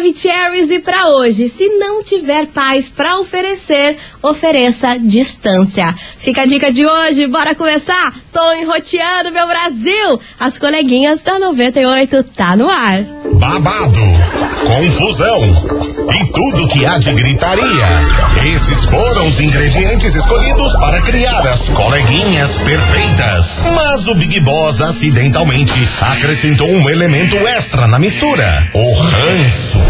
Maravicheries e para hoje, se não tiver paz para oferecer, ofereça distância. Fica a dica de hoje, bora começar? Tô enroteando meu Brasil. As coleguinhas da 98 tá no ar. Babado, confusão e tudo que há de gritaria. Esses foram os ingredientes escolhidos para criar as coleguinhas perfeitas. Mas o Big Boss acidentalmente acrescentou um elemento extra na mistura: o ranço.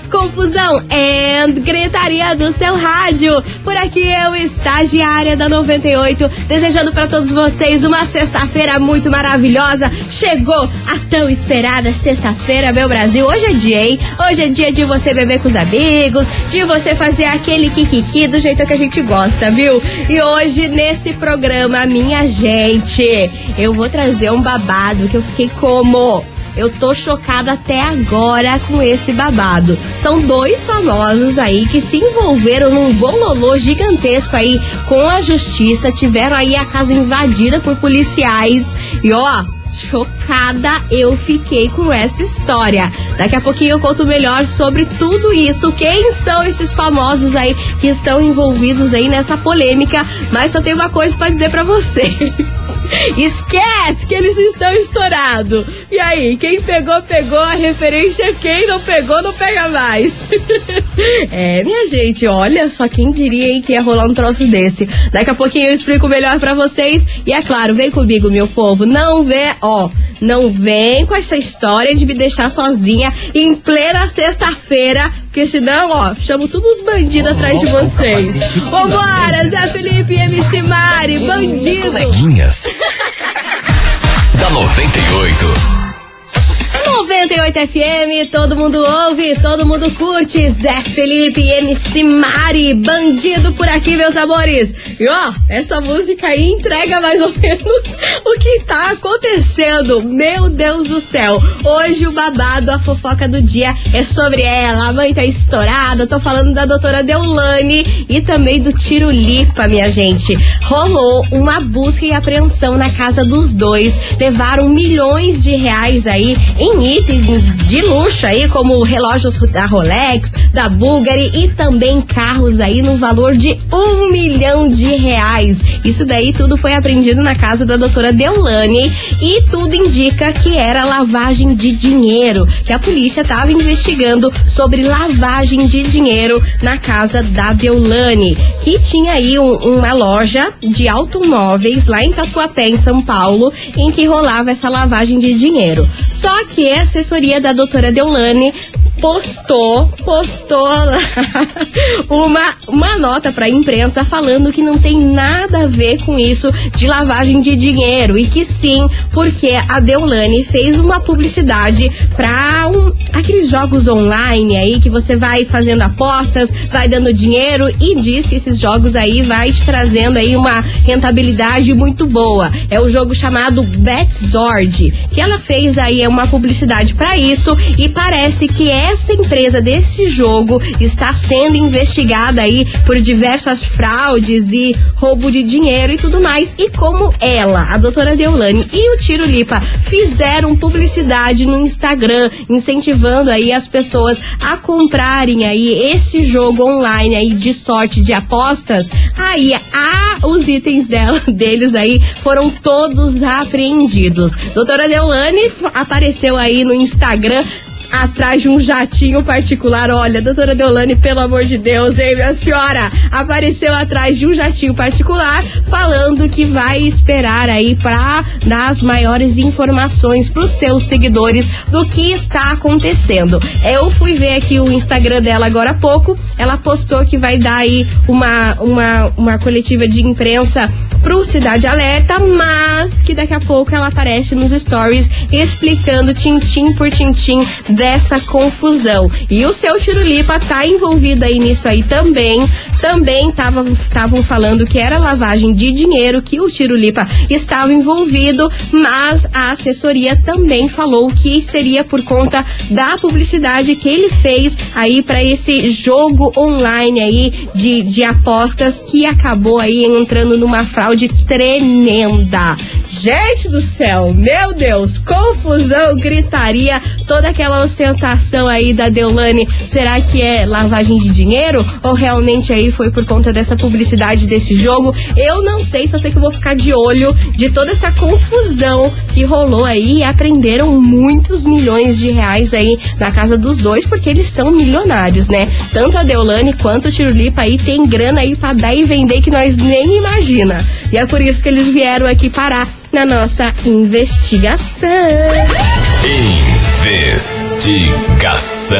confusão e gritaria do seu rádio. Por aqui eu, estagiária da 98, desejando para todos vocês uma sexta-feira muito maravilhosa. Chegou a tão esperada sexta-feira, meu Brasil. Hoje é dia, hein? Hoje é dia de você beber com os amigos, de você fazer aquele kikiki do jeito que a gente gosta, viu? E hoje, nesse programa, minha gente, eu vou trazer um babado que eu fiquei como. Eu tô chocada até agora com esse babado. São dois famosos aí que se envolveram num bololô gigantesco aí com a justiça, tiveram aí a casa invadida por policiais e ó, chocada eu fiquei com essa história. Daqui a pouquinho eu conto melhor sobre tudo isso. Quem são esses famosos aí que estão envolvidos aí nessa polêmica? Mas só tenho uma coisa para dizer para vocês. Esquece que eles estão estourados. E aí, quem pegou, pegou a referência. Quem não pegou, não pega mais. é, minha gente, olha só quem diria hein, que ia rolar um troço desse. Daqui a pouquinho eu explico melhor para vocês. E é claro, vem comigo, meu povo. Não vê, ó, não vem com essa história de me deixar sozinha em plena sexta-feira, porque senão, ó, chamo todos os bandidos atrás de vocês. Vambora, Zé Felipe e MC Mari, bandido! Coleguinhas. da 98. 98 FM, todo mundo ouve, todo mundo curte. Zé Felipe, MC Mari, bandido por aqui, meus amores. E ó, essa música aí entrega mais ou menos o que tá acontecendo. Meu Deus do céu. Hoje o babado, a fofoca do dia é sobre ela. A mãe tá estourada. Tô falando da doutora Deulane e também do Tiro Lipa, minha gente. Rolou uma busca e apreensão na casa dos dois. Levaram milhões de reais aí em itens de luxo aí, como relógios da Rolex, da Bulgari e também carros aí no valor de um milhão de reais. Isso daí tudo foi apreendido na casa da doutora Deulane e tudo indica que era lavagem de dinheiro, que a polícia estava investigando sobre lavagem de dinheiro na casa da Deulane, que tinha aí um, uma loja de automóveis lá em Tatuapé, em São Paulo, em que rolava essa lavagem de dinheiro. Só que assessoria da doutora Deulane postou, postou lá uma, uma nota pra imprensa falando que não tem nada a ver com isso de lavagem de dinheiro e que sim, porque a Deulane fez uma publicidade pra um, aqueles jogos online aí que você vai fazendo apostas, vai dando dinheiro e diz que esses jogos aí vai te trazendo aí uma rentabilidade muito boa. É o jogo chamado Betzord, que ela fez aí uma publicidade para isso e parece que essa empresa desse jogo está sendo investigada aí por diversas fraudes e roubo de dinheiro e tudo mais. E como ela, a doutora Deulane e o Tiro Lipa fizeram publicidade no Instagram, incentivando aí as pessoas a comprarem aí esse jogo online aí de sorte de apostas, aí a, os itens dela, deles aí foram todos apreendidos. Doutora Deulane apareceu aí no Instagram atrás de um jatinho particular. Olha, doutora Deolane, pelo amor de Deus, hein, minha senhora? Apareceu atrás de um jatinho particular falando que vai esperar aí para dar as maiores informações para os seus seguidores do que está acontecendo. Eu fui ver aqui o Instagram dela agora há pouco. Ela postou que vai dar aí uma, uma, uma coletiva de imprensa pro Cidade Alerta, mas que daqui a pouco ela aparece nos stories explicando tintim por tintim dessa confusão. E o seu Tirulipa tá envolvido aí nisso aí também, também estavam falando que era lavagem de dinheiro, que o Tirulipa estava envolvido, mas a assessoria também falou que seria por conta da publicidade que ele fez aí para esse jogo online aí de, de apostas que acabou aí entrando numa fraude tremenda. Gente do céu, meu Deus, confusão, gritaria, toda aquela ostentação aí da Deolane, será que é lavagem de dinheiro ou realmente aí foi por conta dessa publicidade desse jogo? Eu não sei, só sei que eu vou ficar de olho de toda essa confusão que rolou aí e aprenderam muitos milhões de reais aí na casa dos dois, porque eles são milionários, né? Tanto a Deolane quanto o Tirulipa aí tem grana aí pra dar e vender que nós nem imagina. E é por isso que eles vieram aqui parar na nossa investigação. Investigação.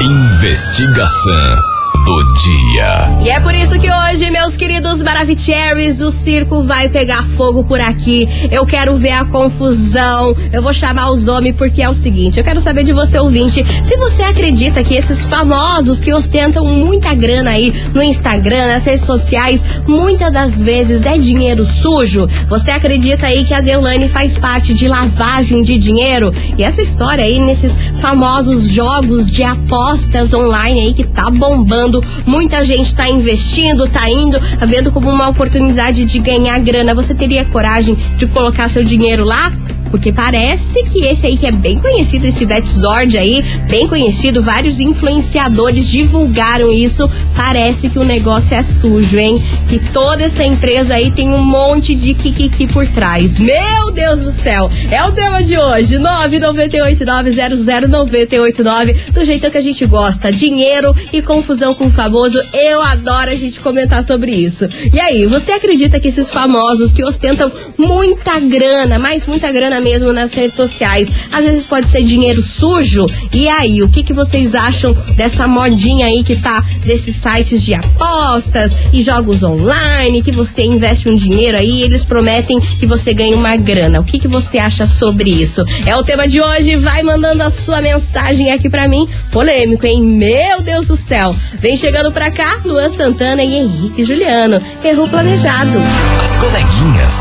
Investigação do dia. E é por isso que hoje, meus queridos Maravicheries, o circo vai pegar fogo por aqui. Eu quero ver a confusão. Eu vou chamar os homens porque é o seguinte: eu quero saber de você, ouvinte, se você acredita que esses famosos que ostentam muita grana aí no Instagram, nas redes sociais, muitas das vezes é dinheiro sujo. Você acredita aí que a Deolane faz parte de lavagem de dinheiro? E essa história aí nesses famosos jogos de apostas online aí que tá bombando muita gente está investindo, está indo, tá vendo como uma oportunidade de ganhar grana. Você teria coragem de colocar seu dinheiro lá? Porque parece que esse aí que é bem conhecido, esse Vetzord aí, bem conhecido, vários influenciadores divulgaram isso. Parece que o negócio é sujo, hein? Que toda essa empresa aí tem um monte de kikiki por trás. Meu Deus do céu! É o tema de hoje, 998900989, do jeito que a gente gosta. Dinheiro e confusão com o famoso. Eu adoro a gente comentar sobre isso. E aí, você acredita que esses famosos que ostentam muita grana, mas muita grana mesmo nas redes sociais. Às vezes pode ser dinheiro sujo. E aí, o que, que vocês acham dessa modinha aí que tá desses sites de apostas e jogos online, que você investe um dinheiro aí e eles prometem que você ganha uma grana. O que, que você acha sobre isso? É o tema de hoje. Vai mandando a sua mensagem aqui para mim. Polêmico, hein? Meu Deus do céu. Vem chegando pra cá, Luan Santana e Henrique Juliano. Errou planejado. As coleguinhas.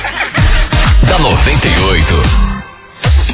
da 98.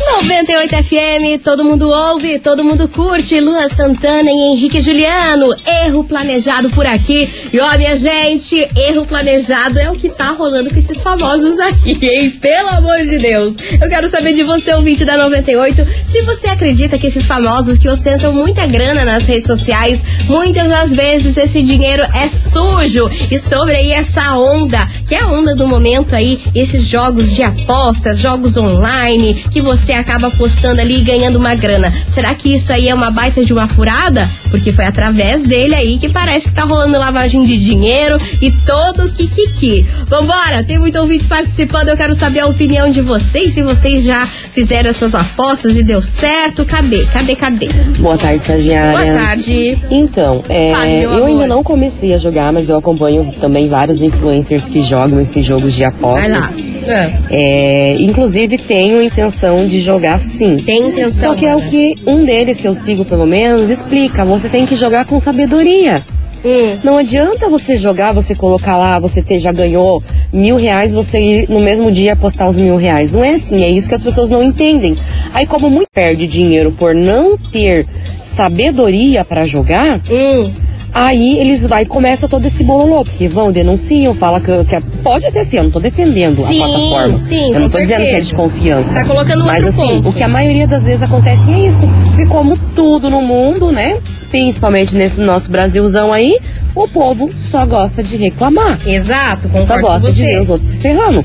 98 FM, todo mundo ouve, todo mundo curte. Lua Santana e Henrique Juliano. Erro planejado por aqui. E ó, minha gente, erro planejado é o que tá rolando com esses famosos aqui, hein? Pelo amor de Deus. Eu quero saber de você, ouvinte da 98, se você acredita que esses famosos que ostentam muita grana nas redes sociais, muitas das vezes esse dinheiro é sujo. E sobre aí essa onda, que é a onda do momento aí, esses jogos de apostas, jogos online, que você acaba apostando ali e ganhando uma grana. Será que isso aí é uma baita de uma furada? Porque foi através dele aí que parece que tá rolando lavagem de dinheiro e todo o kikiki. Vambora, tem muito ouvinte participando, eu quero saber a opinião de vocês, se vocês já fizeram essas apostas e deu certo. Cadê? Cadê? Cadê? Boa tarde, estagiária. Boa tarde. Então, é, Fale, eu ainda não comecei a jogar, mas eu acompanho também vários influencers que jogam esses jogos de apostas. Vai lá. Ah, É, inclusive tenho intenção de jogar sim. tem intenção. Só que é o mana. que um deles que eu sigo pelo menos explica. Você tem que jogar com sabedoria. Hum. Não adianta você jogar, você colocar lá, você ter, já ganhou mil reais, você ir no mesmo dia apostar os mil reais. Não é assim, é isso que as pessoas não entendem. Aí como muito perde dinheiro por não ter sabedoria para jogar, Hum. Aí eles vai e começa todo esse bololô, porque vão, denunciam, fala que, que é- pode até ser, eu não tô defendendo Sim, a plataforma. sim, eu com não tô dizendo que é certeza. de confiança. Tá colocando Mas assim, ponto. o que a maioria das vezes acontece é isso. Porque como tudo no mundo, né? Principalmente nesse nosso Brasilzão aí, o povo só gosta de reclamar. Exato, concordo Só gosta de ver os outros se ferrando.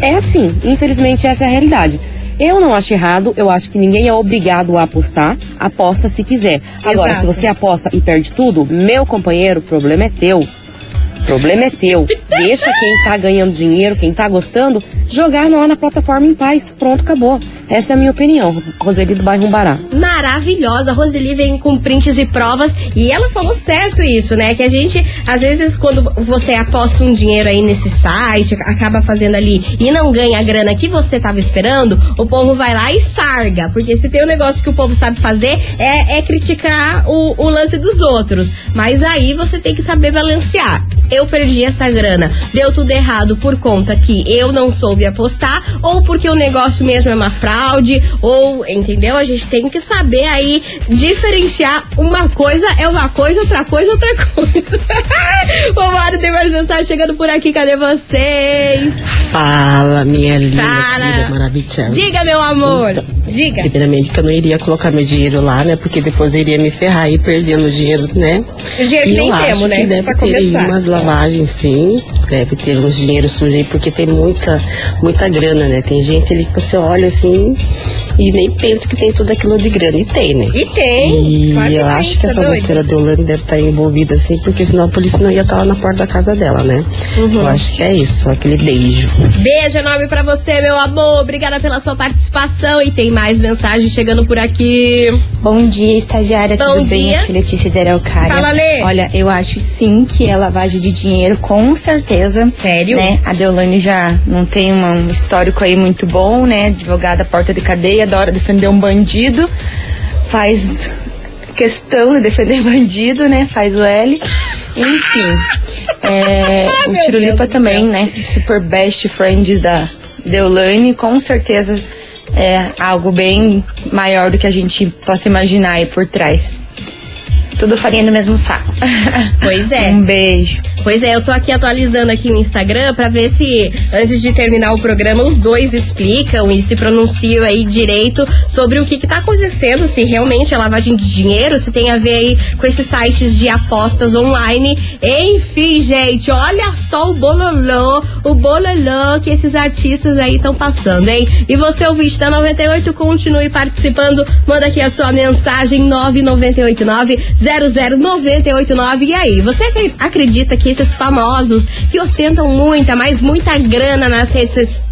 É assim, infelizmente essa é a realidade. Eu não acho errado, eu acho que ninguém é obrigado a apostar. Aposta se quiser. Agora, Exato. se você aposta e perde tudo, meu companheiro, o problema é teu. O problema é teu. Deixa quem tá ganhando dinheiro, quem tá gostando, jogar lá na plataforma em paz. Pronto, acabou. Essa é a minha opinião. Roseli do bairro Umbará. Maravilhosa. Roseli vem com prints e provas e ela falou certo isso, né? Que a gente, às vezes, quando você aposta um dinheiro aí nesse site, acaba fazendo ali e não ganha a grana que você tava esperando, o povo vai lá e sarga. Porque se tem um negócio que o povo sabe fazer, é, é criticar o, o lance dos outros. Mas aí você tem que saber balancear. Eu perdi essa grana, deu tudo errado por conta que eu não soube apostar, ou porque o negócio mesmo é uma fraude, ou, entendeu? A gente tem que saber aí diferenciar uma coisa é uma coisa, outra coisa, outra coisa. Vambora, tem mais mensagem chegando por aqui, cadê vocês? Fala, minha linda, Fala. maravilhosa. Diga, meu amor, Então, diga. Primeiramente que eu não iria colocar meu dinheiro lá, né? Porque depois eu iria me ferrar aí perdendo dinheiro, né? Dinheiro que e nem eu temos, né? que deve Pra ter aí começar. umas lavagens, sim. Deve ter uns dinheiros sujos aí, porque tem muita, muita grana, né? Tem gente ali que você olha assim e nem pensa que tem tudo aquilo de grana. E tem, né? E tem. E claro eu acho que tá essa doutora Deolane deve estar envolvida assim, porque senão a polícia não ia estar lá na porta da casa dela, né? Uhum. Eu acho que é isso, aquele beijo. Beijo enorme pra você, meu amor. Obrigada pela sua participação. E tem mais mensagem chegando por aqui. Bom dia, estagiária, Bom tudo bem? dia. Aqui é Letícia Deralcária. Fala, Lê. Olha, eu acho sim que é lavagem de dinheiro, com certeza. Sério? Né? A Deolane já não tem uma- um histórico aí muito bom, né? Advogada porta de cadeia, adora defender um bandido, faz questão de defender bandido, né? Faz o L. Enfim. É, Ah, o Tirulipa também, né? Super best friends da Deolane, com certeza é algo bem maior do que a gente possa imaginar aí por trás. Tudo farinha no mesmo saco. Pois é. Um beijo. Pois é, eu tô aqui atualizando aqui o Instagram pra ver se antes de terminar o programa os dois explicam e se pronunciam aí direito sobre o que que tá acontecendo, se realmente é lavagem de dinheiro, se tem a ver aí com esses sites de apostas online. Enfim, gente, olha só o bololô, o bololô que esses artistas aí estão passando, hein? E você, ouvinte da 98, continue participando. Manda aqui a sua mensagem 9989-00989. E aí, você acre- acredita que esses famosos que ostentam muita, mas muita grana nas redes,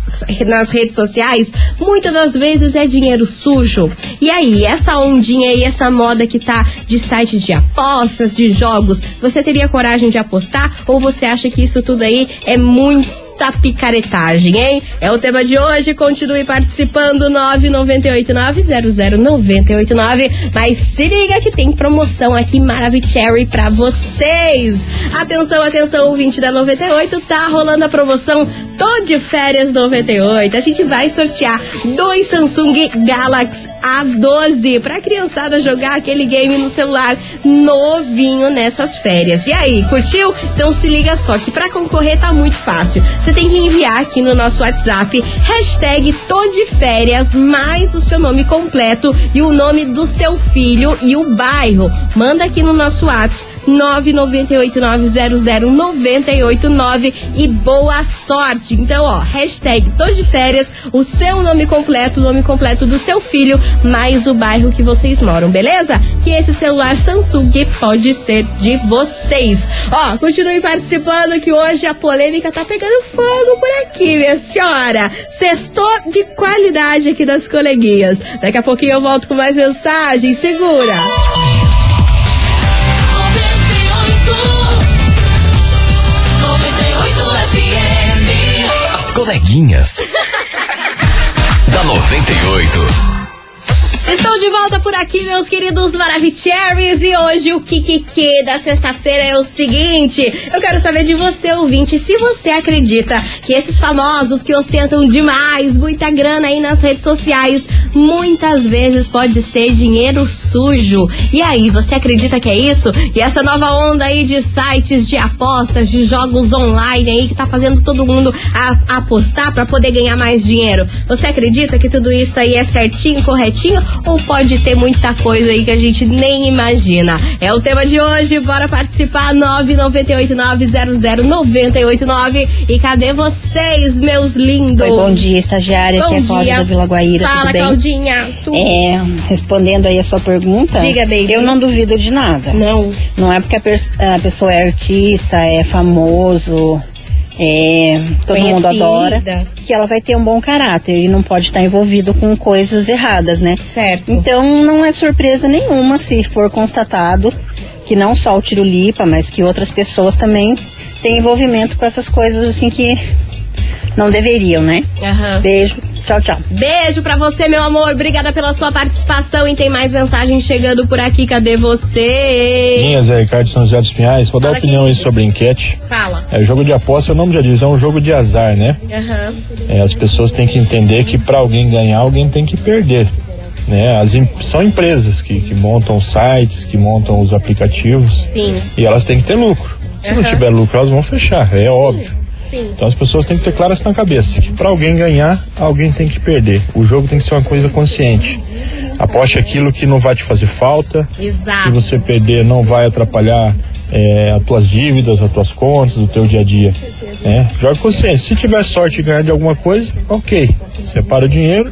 nas redes sociais, muitas das vezes é dinheiro sujo? E aí, essa ondinha aí, essa moda que tá de sites de apostas, de jogos, você teria coragem de apostar? Ou você acha que isso tudo aí é muito muita picaretagem, hein? É o tema de hoje. Continue participando. 998900989. Mas se liga que tem promoção aqui Maravicherry pra vocês. Atenção, atenção, ouvinte da 98. Tá rolando a promoção Tô de Férias 98. A gente vai sortear dois Samsung Galaxy A12 pra criançada jogar aquele game no celular novinho nessas férias. E aí, curtiu? Então se liga só que pra concorrer tá muito fácil. Você tem que enviar aqui no nosso WhatsApp hashtag Tô de Férias mais o seu nome completo e o nome do seu filho e o bairro. Manda aqui no nosso WhatsApp 998900989 e boa sorte. Então, ó, hashtag Tô de Férias, o seu nome completo, o nome completo do seu filho, mais o bairro que vocês moram, beleza? Que esse celular Samsung pode ser de vocês. Ó, continue participando que hoje a polêmica tá pegando fogo por aqui, minha senhora. Sextou de qualidade aqui das coleguinhas. Daqui a pouquinho eu volto com mais mensagens. Segura! Coleguinhas. da 98. Estou de volta por aqui, meus queridos Maravicheries. E hoje o Kikiki da sexta-feira é o seguinte: eu quero saber de você, ouvinte, se você acredita que esses famosos que ostentam demais, muita grana aí nas redes sociais, muitas vezes pode ser dinheiro sujo. E aí, você acredita que é isso? E essa nova onda aí de sites de apostas, de jogos online aí que tá fazendo todo mundo a- apostar pra poder ganhar mais dinheiro. Você acredita que tudo isso aí é certinho, corretinho? ou pode ter muita coisa aí que a gente nem imagina. É o tema de hoje, bora participar 998900989 e cadê vocês, meus lindos? Oi, bom dia, estagiária, Bom aqui é a Cláudia dia. da Vila Guaíra, Fala, tudo bem? Claudinha. Tu... É, respondendo aí a sua pergunta, Diga, baby. eu não duvido de nada. Não. Não é porque a, a pessoa é artista, é famoso, é, todo mundo Conhecida. adora, que ela vai ter um bom caráter e não pode estar envolvido com coisas erradas, né? Certo. Então não é surpresa nenhuma se for constatado que não só o Tirulipa, mas que outras pessoas também têm envolvimento com essas coisas assim que não deveriam, né? Aham. Beijo, tchau, tchau. Beijo pra você, meu amor. Obrigada pela sua participação. E tem mais mensagem chegando por aqui. Cadê você? Minha, Zé Ricardo São José dos Pinhais, vou dar Fala, opinião aí sobre a enquete. Fala. É, jogo de aposta, o nome já diz, é um jogo de azar, né? Aham. É, as pessoas têm que entender que para alguém ganhar, alguém tem que perder. Né? As em- são empresas que, que montam os sites, que montam os aplicativos Sim. e elas têm que ter lucro. Se não Aham. tiver lucro, elas vão fechar, é óbvio. Sim. Então as pessoas têm que ter claro isso na cabeça, que para alguém ganhar, alguém tem que perder. O jogo tem que ser uma coisa consciente. Aposte aquilo que não vai te fazer falta, se Exato. você perder, não vai atrapalhar é, as tuas dívidas, as tuas contas, o teu dia a dia. Né? Joga consciente. Se tiver sorte de ganhar de alguma coisa, ok. Separa o dinheiro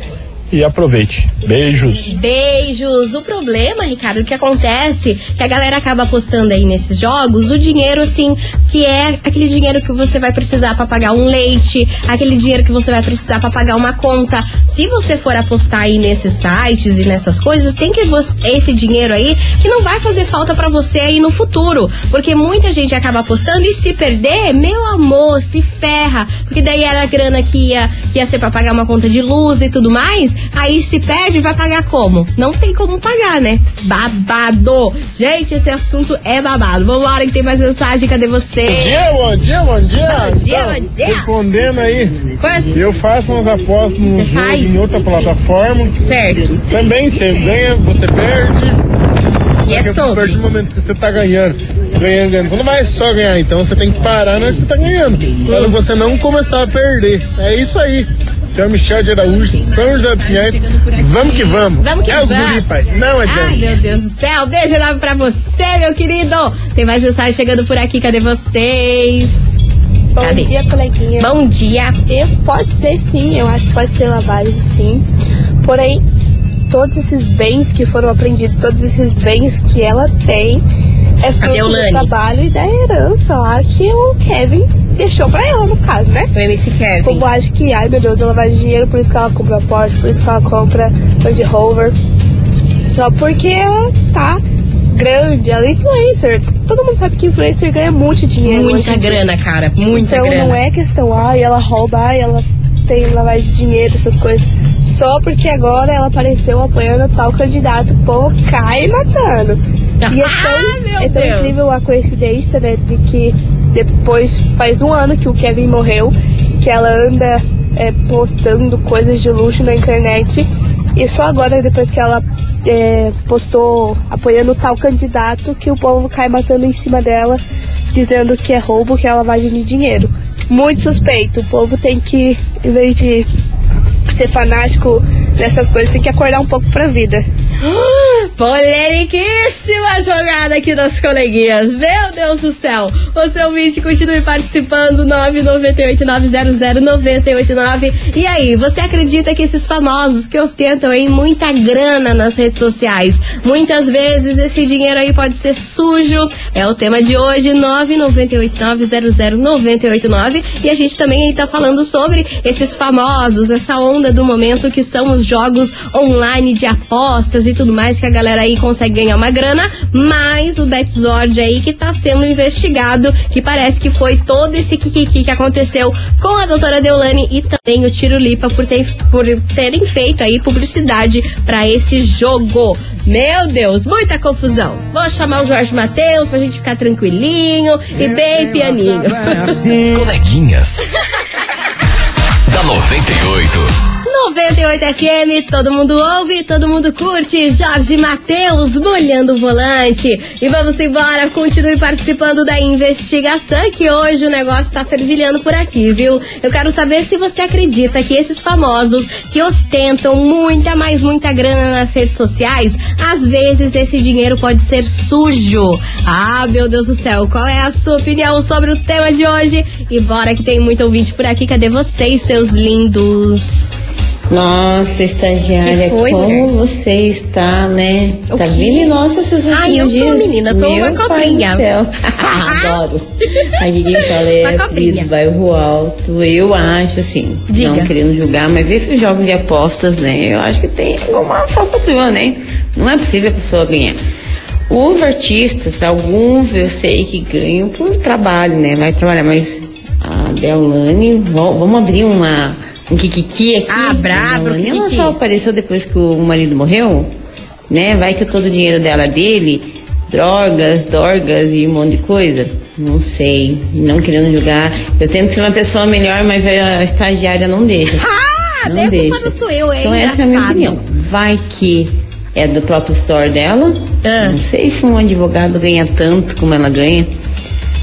e aproveite. Beijos. Beijos. O problema, Ricardo, o que acontece que a galera acaba apostando aí nesses jogos o dinheiro, assim, que é aquele dinheiro que você vai precisar pra pagar um leite, aquele dinheiro que você vai precisar pra pagar uma conta. Se você for apostar aí nesses sites e nessas coisas, tem que esse dinheiro aí que não vai fazer falta pra você aí no futuro, porque muita gente acaba apostando e se perder, meu amor, se ferra, porque daí era a grana que ia, que ia ser pra pagar uma conta de luz e tudo mais, aí se perde, vai pagar como? Não tem como pagar, né? Babado! Gente, esse assunto é babado. Vambora que tem mais mensagem, cadê você? Bom dia, bom dia, bom dia. Bom dia, Então, bom dia. Respondendo aí, Quanto? eu faço umas apostas Você jogo faz? em outra plataforma. Certo. Também você ganha, você perde. E é Só que a partir do sobre. momento que você tá ganhando, ganhando, ganhando, você não vai só ganhar, então você tem que parar na hora que você tá ganhando. Para você não começar a perder. É isso aí. Que é o Michel de Araújo, São José dos Pinhais. Vamos que vamos. Vamos que é os guri, pai. Não adianta. Ai, meu Deus do céu. Beijo enorme pra você, meu querido. Tem mais mensagem chegando por aqui. Cadê vocês? Bom Cadê? dia, coleguinha. Bom dia. Eu, pode ser sim, eu acho que pode ser lavagem sim. Porém, todos esses bens que foram apreendidos, todos esses bens que ela tem, é fruto do trabalho e da herança lá que o Kevin deixou pra ela, no caso, né? O MC O Kevin. povo acha que, ai meu Deus, ela vai de dinheiro, por isso que ela compra Porsche, por isso que ela compra Land Rover. Só porque ela tá grande, ela é influencer. Todo mundo sabe que influencer ganha muito dinheiro. Muita grana, cara. Muita então grana. não é questão, ai, ela rouba, ai, ela tem lavagem de dinheiro, essas coisas. Só porque agora ela apareceu apoiando tal candidato, povo cai matando. E é Ah, tão, meu é tão Deus. incrível a coincidência, né, de que depois, faz um ano que o Kevin morreu, que ela anda é, postando coisas de luxo na internet. E só agora, depois que ela é, postou apoiando tal candidato, que o povo cai matando em cima dela, dizendo que é roubo, que é lavagem de dinheiro. Muito suspeito. O povo tem que, em vez de ser fanático nessas coisas, tem que acordar um pouco pra vida. Polemiquíssima jogada aqui das coleguinhas. Meu Deus do céu. Você ouvinte, continue participando. 998-900-989. E aí, você acredita que esses famosos que ostentam aí muita grana nas redes sociais, muitas vezes esse dinheiro aí pode ser sujo? É o tema de hoje, 998-900-989. E a gente também aí tá falando sobre esses famosos, essa onda do momento que são os jogos online de apostas e tudo mais, que a galera aí consegue ganhar uma grana, mas o Betzord aí que tá sendo investigado, que parece que foi todo esse kikiki que aconteceu com a doutora Deolane e também o Tiro Lipa por, ter, por terem feito aí publicidade pra esse jogo. Meu Deus, muita confusão. Vou chamar o Jorge Matheus pra gente ficar tranquilinho e bem pianinho. As coleguinhas. da 98. 98 FM, todo mundo ouve, todo mundo curte. Jorge Matheus molhando o volante. E vamos embora, continue participando da investigação que hoje o negócio tá fervilhando por aqui, viu? Eu quero saber se você acredita que esses famosos que ostentam muita, mais muita grana nas redes sociais, às vezes esse dinheiro pode ser sujo. Ah, meu Deus do céu, qual é a sua opinião sobre o tema de hoje? E bora que tem muito ouvinte por aqui. Cadê vocês, seus lindos? Nossa, estagiária, foi, como mulher? você está, né? O tá quê? vendo? Nossa, esses últimos Ai, eu tô, dias. menina, tô Meu uma cobrinha. Adoro. Aqui quem fala é Uma a cobrinha. Cris do Bairro Alto. Eu acho, assim, Diga. não querendo julgar, mas ver esses jogos de apostas, né? Eu acho que tem alguma falcatrua, né? Não é possível a pessoa ganhar. Os artistas, alguns eu sei que ganham por trabalho, né? Vai trabalhar, mas a Deolane, vamos abrir uma, um kikiki aqui. Ah, brabo, A Deolane, ela kikiki. só apareceu depois que o marido morreu, né? Vai que todo o dinheiro dela é dele, drogas, dorgas e um monte de coisa. Não sei, não querendo julgar. Eu tento ser uma pessoa melhor, mas a estagiária não deixa. Ah, não deixa. não sou eu, é então essa é a minha engraçado. opinião. Vai que é do próprio store dela. Ah. Não sei se um advogado ganha tanto como ela ganha.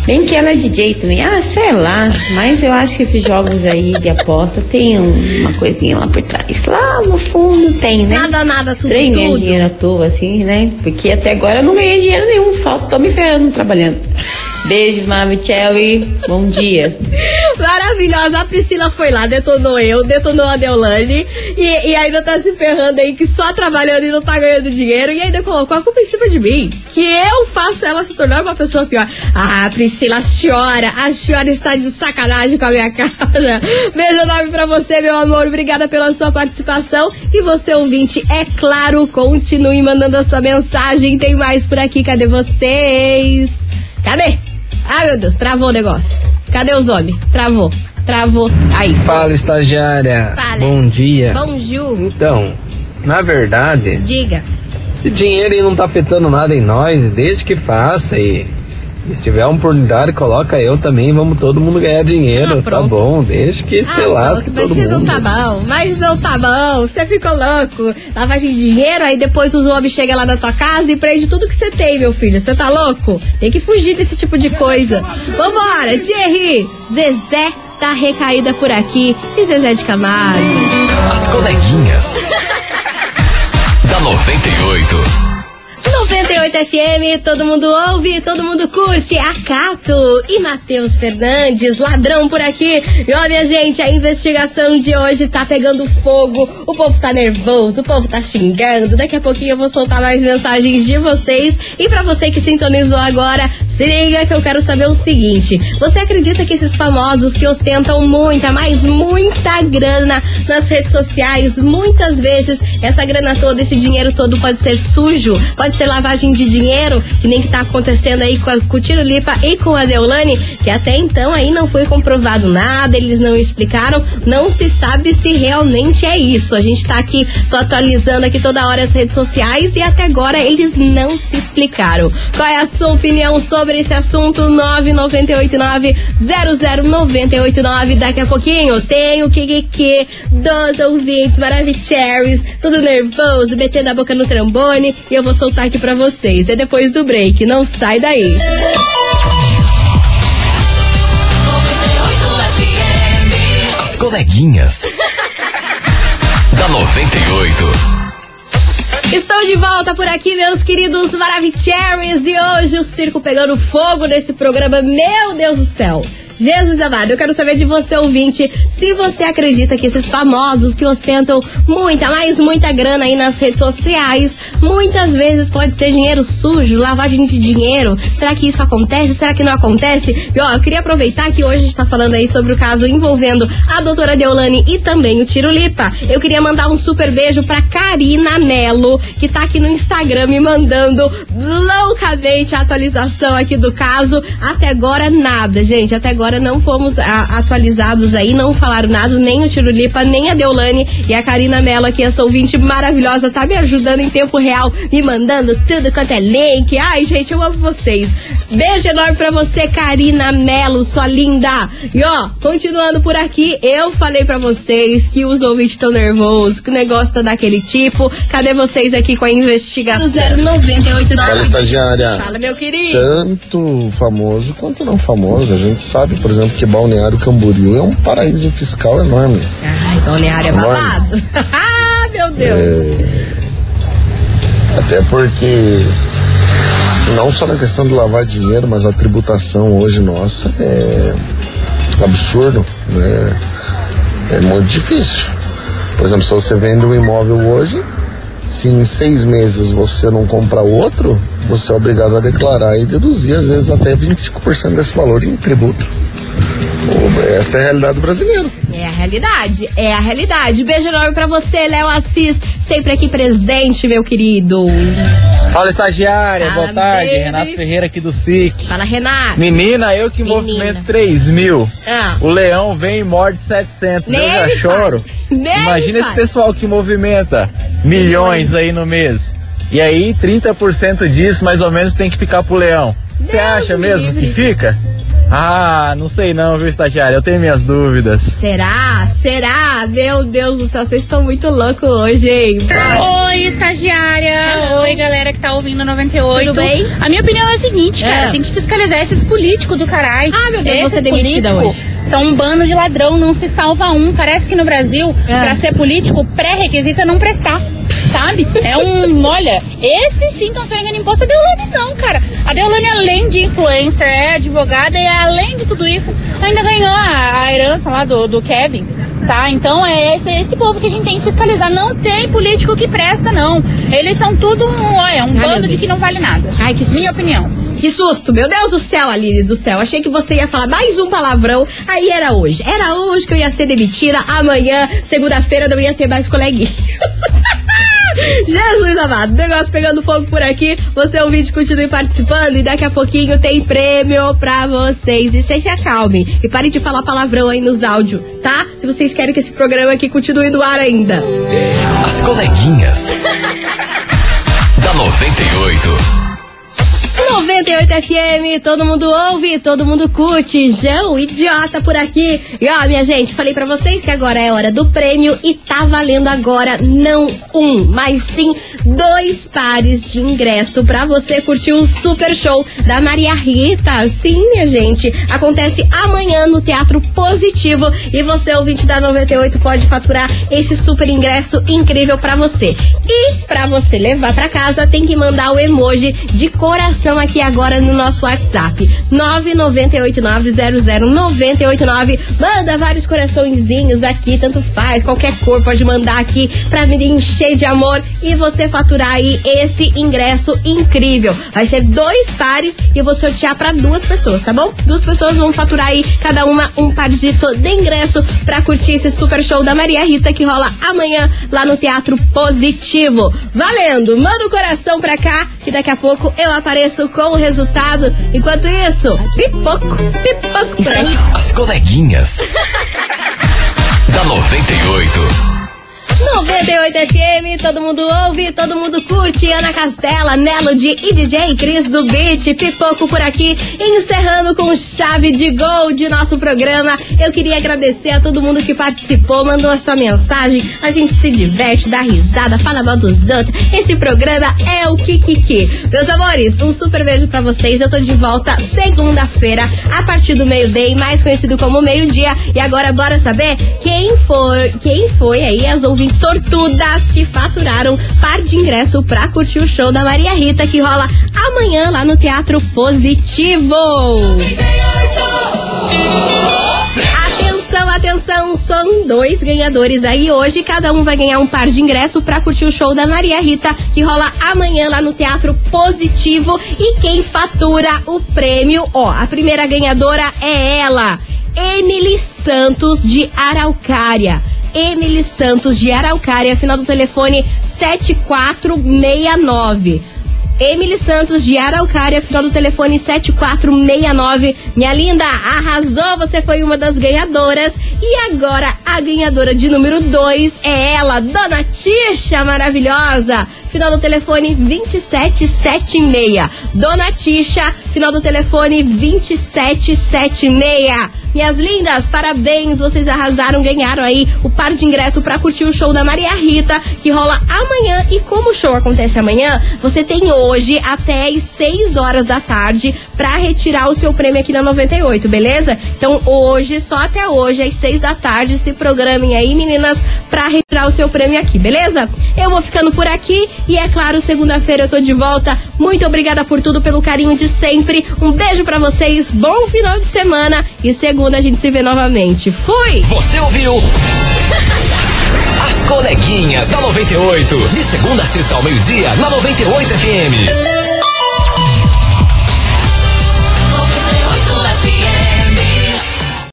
Bem que ela é DJ também. Ah, sei lá. Mas eu acho que esses jogos aí de aposta tem um- uma coisinha lá por trás. Lá no fundo tem, né? Nada, nada, tudo, Estranho tudo. dinheiro à toa, assim, né? Porque até agora eu não ganhei dinheiro nenhum. Só tô me ferrando trabalhando. Beijo, Mami Cherry. Bom dia. Maravilhosa. A Priscila foi lá, detonou eu, detonou a Deolane e, e ainda tá se ferrando aí que só trabalhando e não tá ganhando dinheiro e ainda colocou a culpa em cima de mim. Que eu faço ela se tornar uma pessoa pior. Ah, Priscila, a senhora, a senhora está de sacanagem com a minha cara. Beijo enorme pra você, meu amor. Obrigada pela sua participação. E você, ouvinte, é claro, continue mandando a sua mensagem. Tem mais por aqui. Cadê vocês? Cadê? Ai, meu Deus, travou o negócio. Cadê os homens? Travou. Travou. Aí. Fala, estagiária. Fala. Bom dia. Bonjour. Então, na verdade, Diga. esse dinheiro aí não tá afetando nada em nós, desde que faça e, e se tiver uma oportunidade, coloca eu também, vamos todo mundo ganhar dinheiro, Ah, tá bom, desde que se Ah, lasque pronto, mas todo você não mundo. tá bom, mas não tá bom, você ficou louco. Lavagem de dinheiro, aí depois os homens chegam lá na tua casa e prende tudo que você tem, meu filho. Você tá louco? Tem que fugir desse tipo de coisa. Vambora, Thierry! Zezé tá recaída por aqui e Zezé de Camargo. As coleguinhas. da 98. 98 FM, todo mundo ouve, todo mundo curte. Acato e Matheus Fernandes, ladrão por aqui. E ó, minha gente, a investigação de hoje tá pegando fogo. O povo tá nervoso, o povo tá xingando. Daqui a pouquinho eu vou soltar mais mensagens de vocês. E pra você que sintonizou agora, se liga que eu quero saber o seguinte: você acredita que esses famosos que ostentam muita, mas muita grana nas redes sociais, muitas vezes essa grana toda, esse dinheiro todo pode ser sujo, pode ser lavagem de dinheiro, que nem que tá acontecendo aí com, a, o Tiro Lipa e com a Deolane, que até então aí não foi comprovado nada, eles não explicaram, não se sabe se realmente é isso. A gente tá aqui, tô atualizando aqui toda hora as redes sociais e até agora eles não se explicaram. Qual é a sua opinião sobre esse assunto? 998900989. Daqui a pouquinho tem o que dos ouvintes maravilhosos, tudo nervoso, metendo a boca no trombone e eu vou soltar aqui pra vocês. É depois do break, não sai daí. As coleguinhas. da 98. Estou de volta por aqui, meus queridos Maravicheries, e hoje o circo pegando fogo nesse programa. Meu Deus do céu! Jesus amado, eu quero saber de você, ouvinte, se você acredita que esses famosos que ostentam muita, mas muita grana aí nas redes sociais, muitas vezes pode ser dinheiro sujo, lavagem de dinheiro. Será que isso acontece? Será que não acontece? E ó, eu queria aproveitar que hoje a gente tá falando aí sobre o caso envolvendo a doutora Deolane e também o Tiro Lipa. Eu queria mandar um super beijo pra Karina Melo, que tá aqui no Instagram me mandando loucamente a atualização aqui do caso. Até agora nada, gente. Até agora não fomos a- atualizados aí, não falaram nada, nem o Tirulipa, nem a Deolane e a Karina Mello aqui, essa ouvinte maravilhosa, tá me ajudando em tempo real, me mandando tudo quanto é link. Ai, gente, eu amo vocês. Beijo enorme pra você, Karina Melo, sua linda. E ó, continuando por aqui, eu falei pra vocês que os ouvintes estão nervosos, que o negócio tá daquele tipo. Cadê vocês aqui com a investigação? 098 Fala, estagiária. Fala, meu querido. Tanto famoso quanto não famoso. A gente sabe, por exemplo, que Balneário Camboriú é um paraíso fiscal enorme. Ai, Balneário é babado. ah, meu Deus. Até porque não só na questão de lavar dinheiro, mas a tributação hoje nossa é absurdo, né? É muito difícil. Por exemplo, se você vende um imóvel hoje, se em seis meses você não comprar outro, você é obrigado a declarar e deduzir, às vezes, até 25% desse valor em tributo. Essa é a realidade do brasileiro. É a realidade, é a realidade. Beijo enorme pra você, Léo Assis, sempre aqui presente, meu querido. Fala, estagiária, Fala, boa tarde. baby. Renato Ferreira aqui do SIC. Fala, Renato. Menina, eu que Menina. movimento 3 mil. Ah. O leão vem e morde 700. Nem eu já choro. Imagina esse pessoal que movimenta milhões aí no mês. E aí, 30% disso, mais ou menos, tem que ficar pro leão. Você acha me mesmo livre. que fica? Ah, não sei não, viu, estagiária? Eu tenho minhas dúvidas. Será? Será? Meu Deus do céu, vocês estão muito loucos hoje, hein? Oi, estagiária. Oi, galera que tá ouvindo 98. Tudo bem? A minha opinião é a seguinte, cara. É. Tem que fiscalizar esses políticos do caralho. Ah, meu Deus, esses demitida políticos hoje. São um bando de ladrão, não se salva um. Parece que no Brasil, É. pra ser político, pré-requisito é não prestar. Sabe? É um. Olha, esses sim estão sendo imposto. A Deolane não, cara. A Deolane, além de influencer, é advogada e além de tudo isso, ainda ganhou a, a herança lá do, do Kevin. Tá, então é esse, esse povo que a gente tem que fiscalizar. Não tem político que presta, não. Eles são tudo um, olha, um meu bando de que não vale nada. Ai, que Minha opinião. Que susto, meu Deus do céu, Aline do céu. Achei que você ia falar mais um palavrão. Aí era hoje. Era hoje que eu ia ser demitida. Amanhã, segunda-feira, não ia ter mais coleguinhas. Jesus amado, negócio pegando fogo por aqui. Você ouvinte, continue participando e daqui a pouquinho tem prêmio pra vocês. E se acalmem e parem de falar palavrão aí nos áudios, tá? Se vocês querem que esse programa aqui continue no ar ainda. As coleguinhas. da 98. 98 FM, todo mundo ouve, todo mundo curte. João, idiota por aqui. E ó, minha gente, falei pra vocês que agora é hora do prêmio e tá valendo agora não um, mas sim dois pares de ingresso pra você curtir o super show da Maria Rita. Sim, minha gente, acontece amanhã no Teatro Positivo e você, ouvinte da 98, pode faturar esse super ingresso incrível pra você. E pra você levar pra casa, tem que mandar o emoji de coração aqui agora no nosso WhatsApp. 998900989. Manda vários coraçõezinhos aqui, tanto faz, qualquer cor pode mandar aqui pra me encher de amor e você faturar aí esse ingresso incrível. Vai ser dois pares e eu vou sortear pra duas pessoas, tá bom? Duas pessoas vão faturar aí cada uma um parzito de ingresso pra curtir esse super show da Maria Rita que rola amanhã lá no Teatro Positivo. Valendo! Manda o coração pra cá que daqui a pouco eu apareço com o resultado. Enquanto isso, pipoco, pipoco por. As coleguinhas. da 98. 98 FM, todo mundo ouve, todo mundo curte. Ana Castela, Melody e DJ Cris do Beat, pipoco por aqui, encerrando com chave de gol de nosso programa. Eu queria agradecer a todo mundo que participou, mandou a sua mensagem. A gente se diverte, dá risada, fala mal dos outros. Esse programa é o Kikiki. Meus amores, um super beijo pra vocês. Eu tô de volta segunda-feira, a partir do meio-dia, mais conhecido como meio-dia. E agora, bora saber quem foi, quem foi aí as ouvintes sortudas que faturaram par de ingresso pra curtir o show da Maria Rita que rola amanhã lá no Teatro Positivo. Atenção, atenção, são dois ganhadores aí hoje. Cada um vai ganhar um par de ingresso pra curtir o show da Maria Rita, que rola amanhã lá no Teatro Positivo. E quem fatura o prêmio, ó, a primeira ganhadora é ela, Emily Santos de Araucária. Emily Santos de Araucária, final do telefone 7469. Emily Santos de Araucária, final do telefone 7469. Minha linda, arrasou, você foi uma das ganhadoras. E agora a ganhadora de número 2 é ela, Dona Tisha, maravilhosa. Final do telefone 2776. Dona Tisha, final do telefone 2776. Minhas lindas, parabéns, vocês arrasaram, ganharam aí o par de ingresso para curtir o show da Maria Rita, que rola amanhã. E como o show acontece amanhã, você tem hoje até às 6 horas da tarde para retirar o seu prêmio aqui na 98, beleza? Então hoje, só até hoje, às 6 da tarde, se programem aí, meninas, para retirar o seu prêmio aqui, beleza? Eu vou ficando por aqui e é claro, segunda-feira eu tô de volta. Muito obrigada por tudo, pelo carinho de sempre. Um beijo para vocês, bom final de semana e segunda a gente se vê novamente. Fui! Você ouviu? As coleguinhas da 98. De segunda a sexta ao meio-dia, na 98 FM.